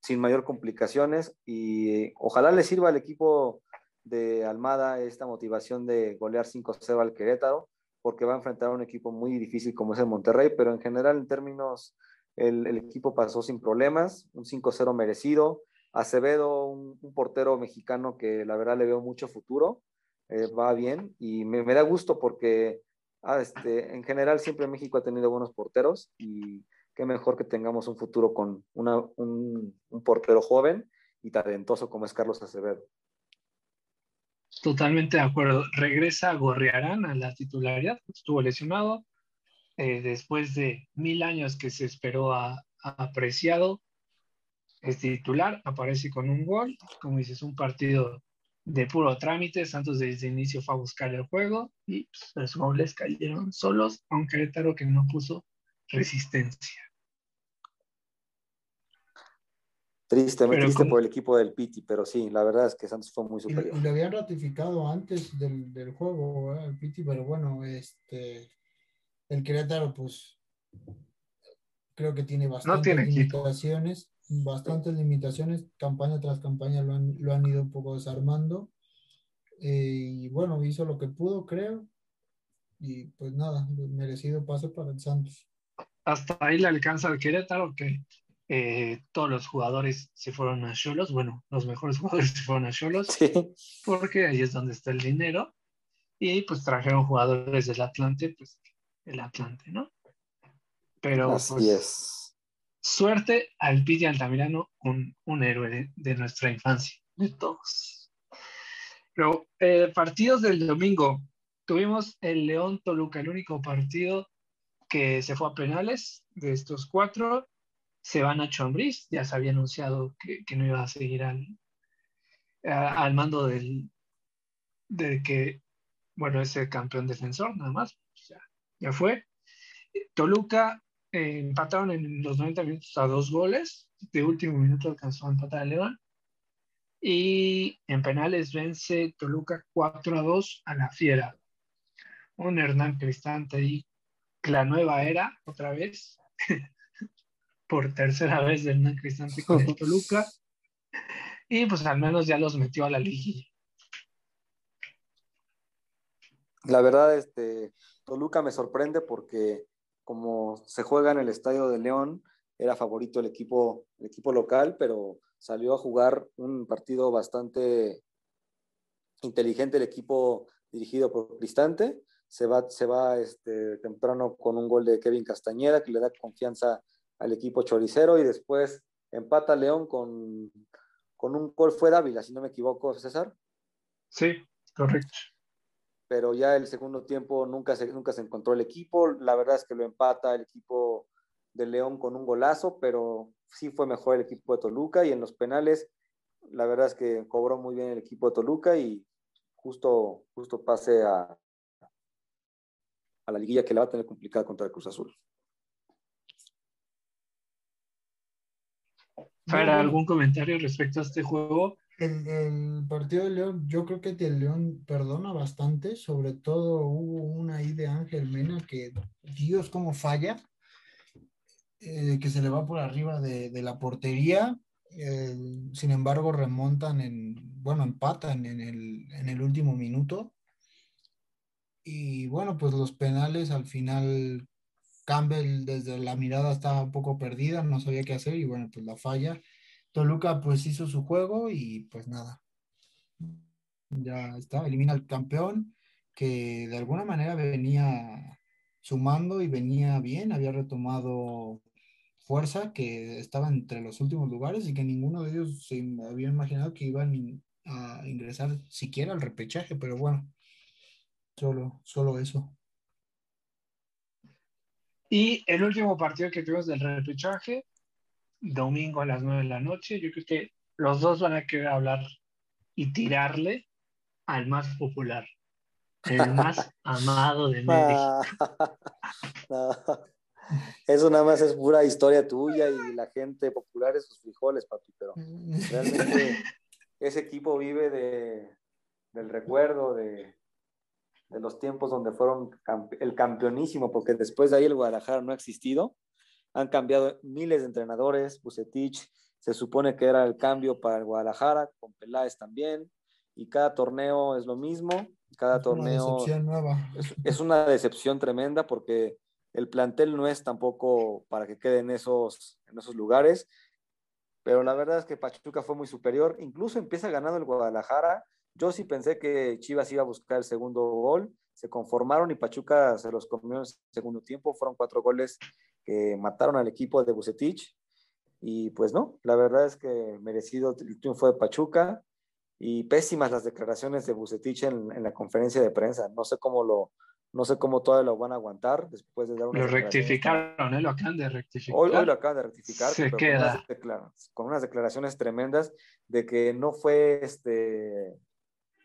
sin mayor complicaciones. Y ojalá le sirva al equipo de Almada esta motivación de golear 5-0 al Querétaro porque va a enfrentar a un equipo muy difícil como es el Monterrey, pero en general en términos, el, equipo pasó sin problemas, un 5-0 merecido. Acevedo, un, portero mexicano que la verdad le veo mucho futuro, eh, va bien y me, da gusto porque ah, este, en general siempre México ha tenido buenos porteros y qué mejor que tengamos un futuro con un, un portero joven y talentoso como es Carlos Acevedo. Totalmente de acuerdo. Regresa Gorriarán a la titularidad, estuvo lesionado. Eh, después de mil años que se esperó a, apreciado, es titular, aparece con un gol. Como dices, un partido de puro trámite. Santos desde el inicio fue a buscar el juego y pues, los goles cayeron solos, aunque Querétaro que no puso resistencia. Triste, muy triste por el equipo del Piti, pero sí, la verdad es que Santos fue muy superior. Y, le habían ratificado antes del, del juego el Piti, pero bueno, este, el Querétaro, pues creo que tiene bastantes limitaciones. bastantes limitaciones, campaña tras campaña lo han, lo han ido un poco desarmando. Eh, y bueno, hizo lo que pudo, creo. Y pues nada, merecido pase para el Santos. Hasta ahí le alcanza al Querétaro, que eh, todos los jugadores se fueron a Cholos. Bueno, los mejores jugadores se fueron a Cholos, sí. porque ahí es donde está el dinero. Y pues trajeron jugadores del Atlante, pues el Atlante, ¿no? Pero Así pues, es. suerte al Piti Altamirano, un, un héroe de, de, nuestra infancia, de todos. Pero eh, partidos del domingo, tuvimos el León Toluca, el único partido que se fue a penales de estos cuatro. Se van a Chombriz, ya se había anunciado que, que no iba a seguir al, al mando del, de que, bueno, es el campeón defensor, nada más, ya, ya fue. Toluca eh, empataron en los 90 minutos a dos goles. De último minuto alcanzó a empatar a León. Y en penales vence Toluca 4 a 2 a la Fiera. Un Hernán Cristante ahí, la nueva era, otra vez. Por tercera vez de Hernán Cristante con Toluca. Y pues al menos ya los metió a la liguilla. La verdad, este, Toluca me sorprende porque como se juega en el Estadio de León, era favorito el equipo, el equipo local, pero salió a jugar un partido bastante inteligente el equipo dirigido por Cristante. Se va, se va este, temprano con un gol de Kevin Castañeda que le da confianza al equipo choricero y después empata León con, con un gol fue Dávila, si no me equivoco, César. Sí, correcto pero ya el segundo tiempo nunca se, nunca se encontró el equipo. La verdad es que lo empata el equipo de León con un golazo, pero sí fue mejor el equipo de Toluca y en los penales, la verdad es que cobró muy bien el equipo de Toluca y justo, justo pase a, a la liguilla que la va a tener complicada contra el Cruz Azul. ¿Para algún comentario respecto a este juego? El, el, partido de León, yo creo que el León perdona bastante, sobre todo hubo una ahí de Ángel Mena que, Dios, cómo falla, eh, que se le va por arriba de, de la portería, eh, sin embargo remontan en, bueno, empatan en el, en el último minuto. Y bueno, pues los penales al final, Campbell desde la mirada estaba un poco perdida, no sabía qué hacer y bueno, pues la falla Toluca pues hizo su juego y pues nada. Ya está, elimina al campeón que de alguna manera venía sumando y venía bien, había retomado fuerza, que estaba entre los últimos lugares y que ninguno de ellos se había imaginado que iban a ingresar siquiera al repechaje, pero bueno, solo, solo eso. Y el último partido que tuvimos del repechaje domingo a las 9 de la noche. Yo creo que los dos van a querer hablar y tirarle al más popular, el más amado de México. No, Eso nada más es pura historia tuya y la gente popular es sus frijoles, papi, pero realmente ese equipo vive de, del recuerdo de, de los tiempos donde fueron el campeonísimo, porque después de ahí el Guadalajara no ha existido. Han cambiado miles de entrenadores, Bucetich se supone que era el cambio para el Guadalajara, con Peláez también, y cada torneo es lo mismo, cada es torneo una nueva. Es, es, una decepción tremenda porque el plantel no es tampoco para que quede en esos, en esos lugares, pero la verdad es que Pachuca fue muy superior, incluso empieza ganando el Guadalajara, yo sí pensé que Chivas iba a buscar el segundo gol, se conformaron y Pachuca se los comió en el segundo tiempo, fueron cuatro goles que mataron al equipo de Bucetich. Y pues no, la verdad es que merecido el triunfo de Pachuca y pésimas las declaraciones de Bucetich en, en, la conferencia de prensa. No sé cómo lo, no sé cómo todavía lo van a aguantar después de dar una. Lo rectificaron, ¿eh? lo acaban de rectificar. Hoy, hoy lo acaban de rectificar, Se queda. Con, unas con, unas declaraciones tremendas de que no fue este,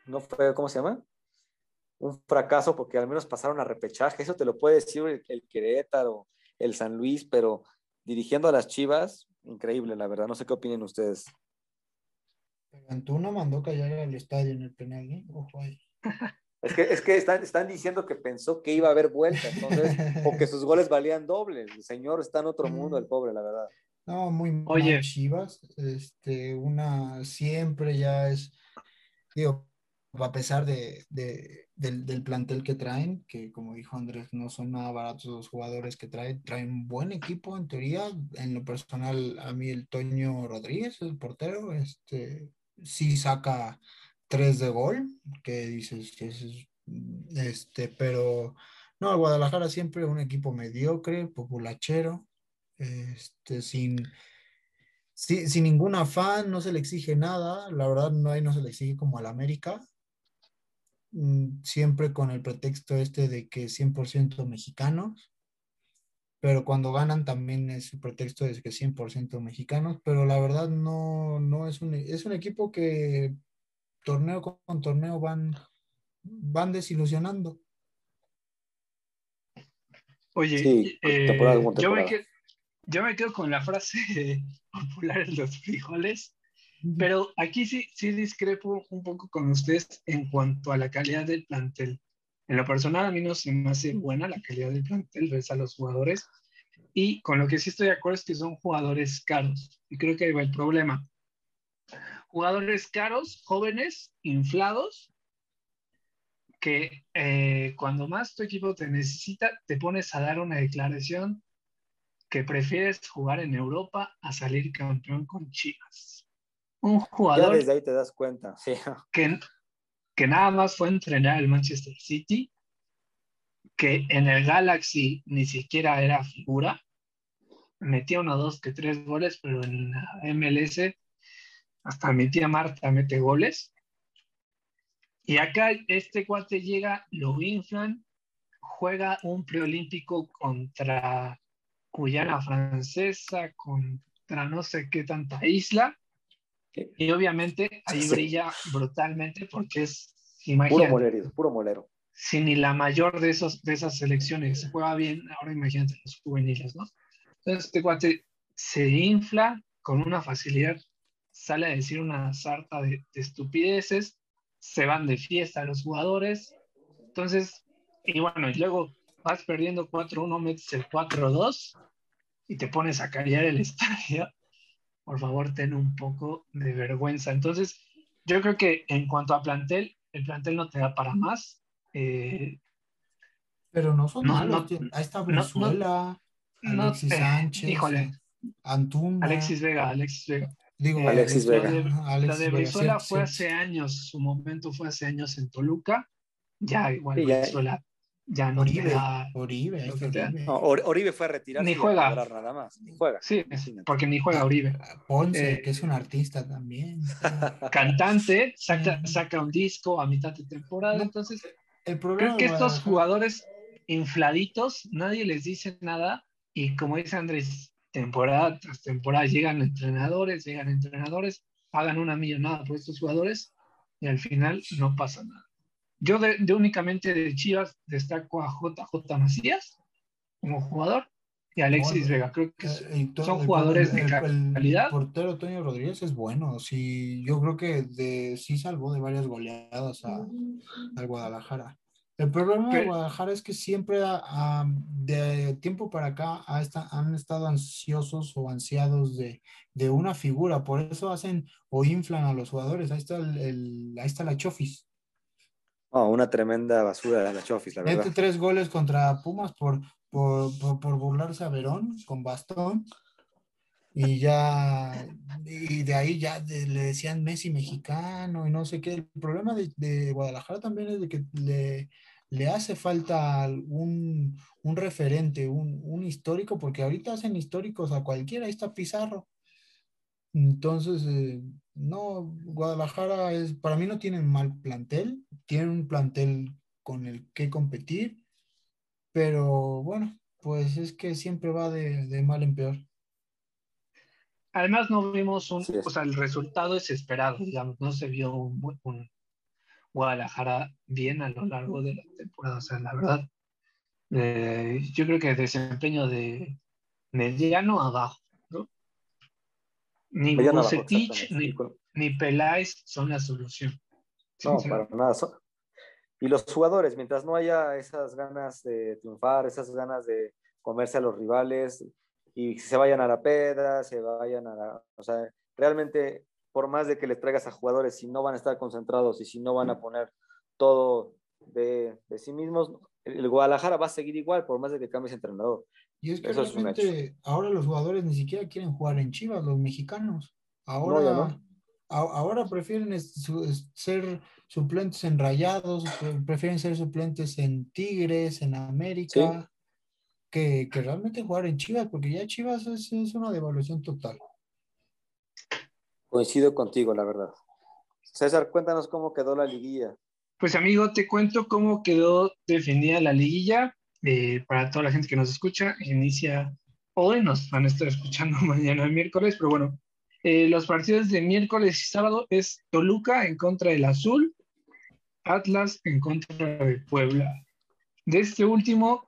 no fue, ¿cómo se llama? Un fracaso porque al menos pasaron a repechaje. Eso te lo puede decir el, el Querétaro, el San Luis, pero dirigiendo a las Chivas, increíble, la verdad. No sé qué opinen ustedes. Antuna mandó callar al estadio en el penal, ¿eh? Ojo ahí. Es que, es que están, están, diciendo que pensó que iba a haber vuelta, entonces, o que sus goles valían doble. El señor está en otro mundo, el pobre, la verdad. No, muy Oye. mal Chivas. Este, una siempre ya es, digo, a pesar de, de- del, del plantel que traen, que como dijo Andrés, no son nada baratos los jugadores que traen, traen buen equipo en teoría. En lo personal, a mí el Toño Rodríguez, el portero, este, sí saca tres de gol, que dices que es, este, pero no, Guadalajara siempre un equipo mediocre, populachero, este, sin, sin, sin ningún afán, no se le exige nada, la verdad no no se le exige como al América, siempre con el pretexto este de que 100% mexicanos, pero cuando ganan también es el pretexto de que 100% mexicanos, pero la verdad no, no es un, es un equipo que torneo con torneo van, van desilusionando. Oye, Sí, eh, temporada con yo, me temporada. quedo, yo me quedo con la frase popular en los frijoles, pero aquí sí, sí discrepo un poco con ustedes en cuanto a la calidad del plantel. En lo personal, a mí no se me hace buena la calidad del plantel, ves a los jugadores, y con lo que sí estoy de acuerdo es que son jugadores caros, y creo que ahí va el problema. Jugadores caros, jóvenes, inflados, que eh, cuando más tu equipo te necesita, te pones a dar una declaración que prefieres jugar en Europa a salir campeón con Chivas. Un Ya jugador desde ahí te das cuenta, sí. que, que nada más fue a entrenar al Manchester City, que en el Galaxy ni siquiera era figura, metía uno, dos, que tres goles, pero en la MLS hasta metía Marta, mete goles. Y acá este cuate llega, lo inflan, juega un preolímpico contra Guyana Francesa, contra no sé qué tanta isla, y obviamente ahí Sí. brilla brutalmente porque es, Puro imagínate, molero, puro molero. si ni la mayor de, esos, de esas selecciones se juega bien, ahora imagínate los juveniles, ¿no? Entonces este cuate se infla con una facilidad, sale a decir una sarta de, de estupideces, se van de fiesta los jugadores, entonces, y bueno, y luego vas perdiendo 4-1, metes el 4-2 y te pones a callar el estadio. Por favor, ten un poco de vergüenza. Entonces, yo creo que en cuanto a plantel, el plantel no te da para más. Eh, Pero no son No, malos. no, tiene- Ahí está no, Alexis eh, Sánchez, híjole. Antuna. Alexis Vega, Alexis Vega. digo, eh, Alexis Vega. de- Alexis de cierto, fue hace años, su momento fue hace años en Toluca. Ya igual Sí, ya no Oribe, da- Oribe. Oribe. No, Or- Oribe fue a retirarse Ni juega. nada más. Ni juega. Sí, Imagínate. porque ni juega Oribe. Ponce, Eh, que es un artista también. Cantante, saca, un disco a mitad de temporada. No, Entonces, El problema creo que estos jugadores infladitos, nadie les dice nada. Y como dice Andrés, temporada tras temporada llegan entrenadores, llegan entrenadores, pagan una millonada por estos jugadores y al final no pasa nada. Yo de, de únicamente de Chivas destaco a JJ Macías como jugador y a Alexis Bueno, Vega. Creo que Eh, son- son el- jugadores de el- el calidad. portero Toño Rodríguez es bueno. Sí, yo creo que de, sí salvó de varias goleadas a, al Guadalajara. El problema de Guadalajara es que siempre ah, ah, de tiempo para acá han estado ansiosos o ansiados de, de una figura. Por eso hacen o inflan a los jugadores. Ahí está, el, el- ahí está la Chofis. No, una tremenda basura de la Chofis, la Mete verdad. tres goles contra Pumas por, por, por, burlarse a Verón con bastón. Y ya, y de ahí ya de- le decían Messi mexicano y no sé qué. El problema de, de Guadalajara también es de que le, le hace falta un, un referente, un, un histórico, porque ahorita hacen históricos a cualquiera, ahí está Pizarro. Entonces, eh, no, Guadalajara es, para mí no tienen mal plantel, tienen un plantel con el que competir, pero bueno, pues es que siempre va de, de mal en peor. Además, no vimos un, o sea, el resultado es esperado, digamos, no se vio un, Guadalajara bien a lo largo de la temporada. O sea, la verdad, eh, yo creo que desempeño de mediano abajo. Ni Bucetich ni, con- ni Peláez son la solución. No, para nada. son- Y los jugadores, mientras no haya esas ganas de triunfar, esas ganas de comerse a los rivales, y se vayan a la peda, se vayan a la... O sea, realmente, por más de que les traigas a jugadores, si no van a estar concentrados y si no van a poner todo de, de sí mismos, el Guadalajara va a seguir igual, por más de que cambies entrenador. Y es que realmente ahora los jugadores ni siquiera quieren jugar en Chivas, los mexicanos. Ahora, ahora prefieren ser suplentes en Rayados, prefieren ser suplentes en Tigres, en América, que, realmente jugar en Chivas, porque ya Chivas es, una devaluación total. Coincido contigo, la verdad. César, cuéntanos cómo quedó la liguilla. Pues amigo, te cuento cómo quedó definida la liguilla. Eh, para toda la gente que nos escucha, inicia hoy, nos van a estar escuchando mañana miércoles, pero bueno, eh, los partidos de miércoles y sábado es Toluca en contra del Azul, Atlas en contra de Puebla. De este último,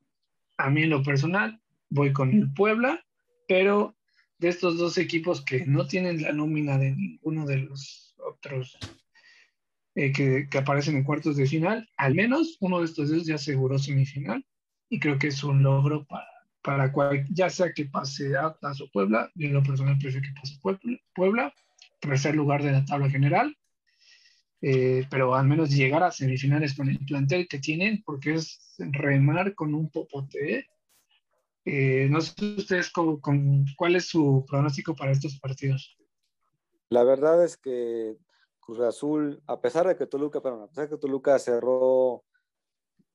a mí en lo personal, voy con el Puebla, pero de estos dos equipos que no tienen la nómina de ninguno de los otros eh, que, que, aparecen en cuartos de final, al menos uno de estos dos ya aseguró semifinal y creo que es un logro para, para cual, ya sea que pase Atlas o Puebla, yo en lo personal prefiero que pase Puebla, tercer lugar de la tabla general, eh, pero al menos llegar a semifinales con el plantel que tienen, porque es remar con un popote. Eh, no sé ustedes con, cuál es su pronóstico para estos partidos. La verdad es que Cruz Azul, a pesar de que Toluca, perdón, a pesar de que Toluca cerró,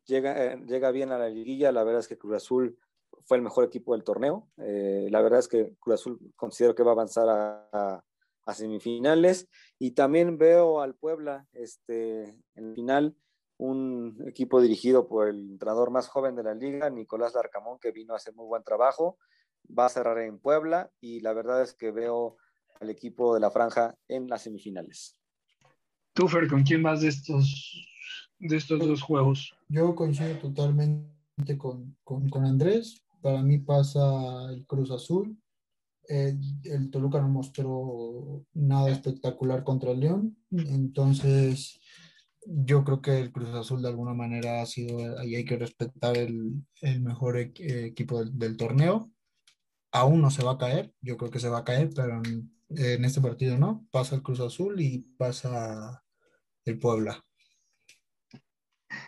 llega, eh, llega bien a la liguilla, la verdad es que Cruz Azul fue el mejor equipo del torneo. la verdad es que Cruz Azul considero que va a avanzar a, semifinales. Y también veo al Puebla este, en final, un equipo dirigido por el entrenador más joven de la liga, Nicolás Larcamón, que vino a hacer muy buen trabajo. Va a cerrar en Puebla y la verdad es que veo al equipo de la franja en las semifinales. Tú, Fer, ¿con quién vas de estos, de estos dos juegos? Yo coincido totalmente con, con, Andrés. Para mí pasa el Cruz Azul el Toluca no mostró nada espectacular contra el León, entonces yo creo que el Cruz Azul de alguna manera ha sido, ahí hay que respetar el, el mejor equipo del, torneo. Aún no se va a caer, yo creo que se va a caer, pero en este partido no. Pasa el Cruz Azul y pasa el Puebla.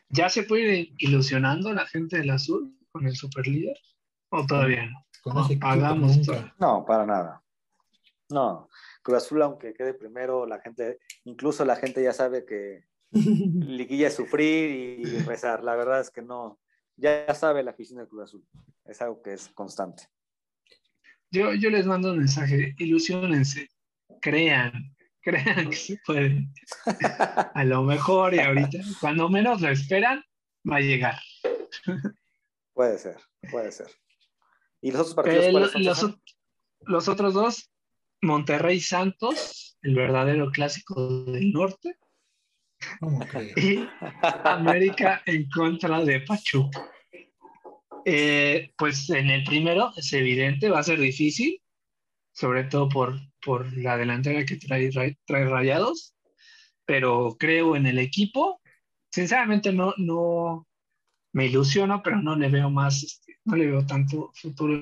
¿Ya se puede ir ilusionando la gente del Azul con el superlíder? ¿O todavía no? No, para nada. No, Cruz Azul, aunque quede primero, la gente, incluso la gente ya sabe que liguilla es sufrir y rezar. La verdad es que no, ya sabe la afición de Cruz Azul. Es algo que es constante. Yo, yo les mando un mensaje, ilusionense, crean, crean que se puede. A lo mejor y ahorita, cuando menos lo esperan, va a llegar. Puede ser, puede ser. ¿Y los otros partidos eh, los, otros dos, Monterrey Santos, el verdadero clásico del norte. y América en contra de Pachuca. Eh, pues en el primero es evidente, va a ser difícil, sobre todo por, por la delantera que trae, trae rayados, pero creo en el equipo. Sinceramente no, no me ilusiono, pero no le veo más este, no le veo tanto futuro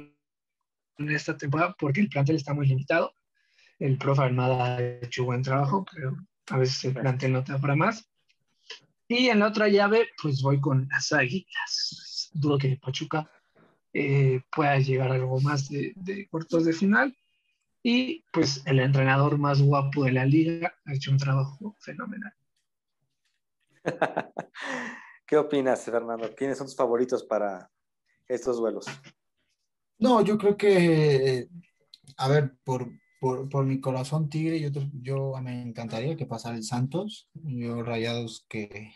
en esta temporada porque el plantel está muy limitado. El profe Armada ha hecho buen trabajo, pero a veces el plantel no te da para más. Y en la otra llave, pues voy con las águilas. Dudo que Pachuca eh, pueda llegar a algo más de, de cuartos de final. Y pues el entrenador más guapo de la liga ha hecho un trabajo fenomenal. ¿Qué opinas, Fernando? ¿Quiénes son tus favoritos para, estos duelos? No, yo creo que, a ver, por, por, mi corazón tigre, yo, yo me encantaría que pasara el Santos, yo rayados que,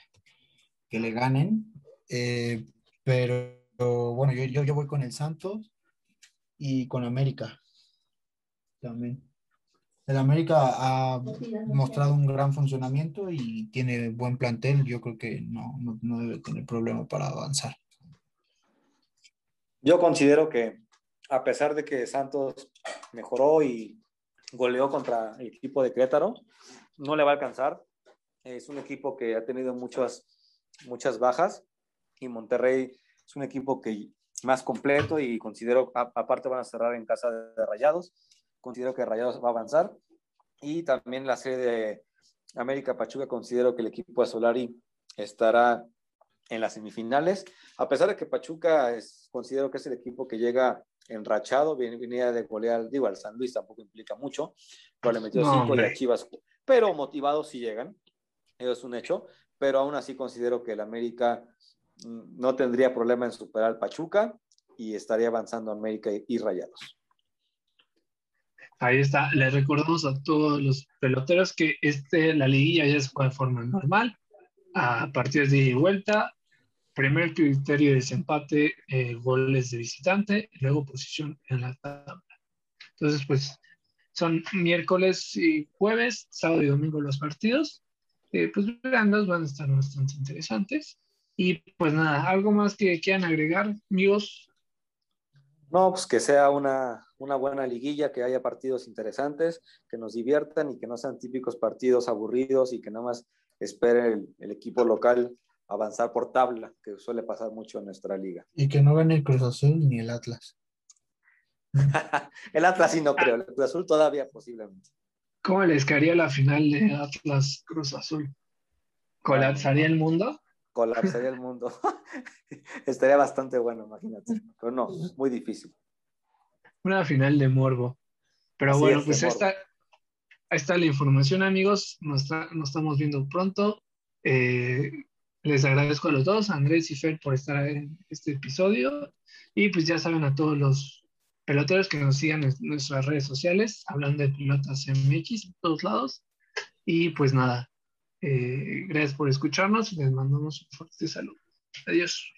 que le ganen, eh, pero bueno, yo, yo, yo voy con el Santos y con América también. El América ha mostrado un gran funcionamiento y tiene buen plantel. Yo creo que no, no debe tener problema para avanzar. Yo considero que a pesar de que Santos mejoró y goleó contra el equipo de Querétaro, no le va a alcanzar. Es un equipo que ha tenido muchas, muchas bajas y Monterrey es un equipo que más completo y considero, aparte van a cerrar en casa de Rayados, considero que Rayados va a avanzar. Y también la serie de América Pachuca considero que el equipo de Solari estará en las semifinales, a pesar de que Pachuca es, considero que es el equipo que llega enrachado, venía de golear, digo, al San Luis tampoco implica mucho, pero le metió cinco de Chivas, pero motivados sí llegan, eso es un hecho, pero aún así considero que el América mm, no tendría problema en superar al Pachuca y estaría avanzando América y Rayados. Ahí está, le recordamos a todos los peloteros que este, la liguilla ya se juega de forma normal, a partir de vuelta, primer criterio de desempate, eh, goles de visitante, luego posición en la tabla. Entonces, pues son miércoles y jueves, sábado y domingo los partidos. Eh, pues ambos van a estar bastante interesantes. Y pues nada, algo más que quieran agregar, amigos. No, pues que sea una, una buena liguilla, que haya partidos interesantes, que nos diviertan y que no sean típicos partidos aburridos y que nada más espere el, equipo local avanzar por tabla, que suele pasar mucho en nuestra liga. Y que no gane el Cruz Azul ni el Atlas. el Atlas sí no creo, el Cruz Azul todavía posiblemente. ¿Cómo les caería la final de Atlas Cruz Azul? ¿Colapsaría el mundo? Colapsaría el mundo. Estaría bastante bueno, imagínate. Pero no, muy difícil. Una final de morbo. Pero bueno, pues esta, ahí está la información, amigos. Nos, estamos viendo pronto. Eh, les agradezco a los dos, Andrés y Fer, por estar en este episodio. Y pues ya saben a todos los peloteros que nos sigan en nuestras redes sociales, hablando de pilotas MX en todos lados. Y pues nada, eh, gracias por escucharnos y les mandamos un fuerte saludo. Adiós.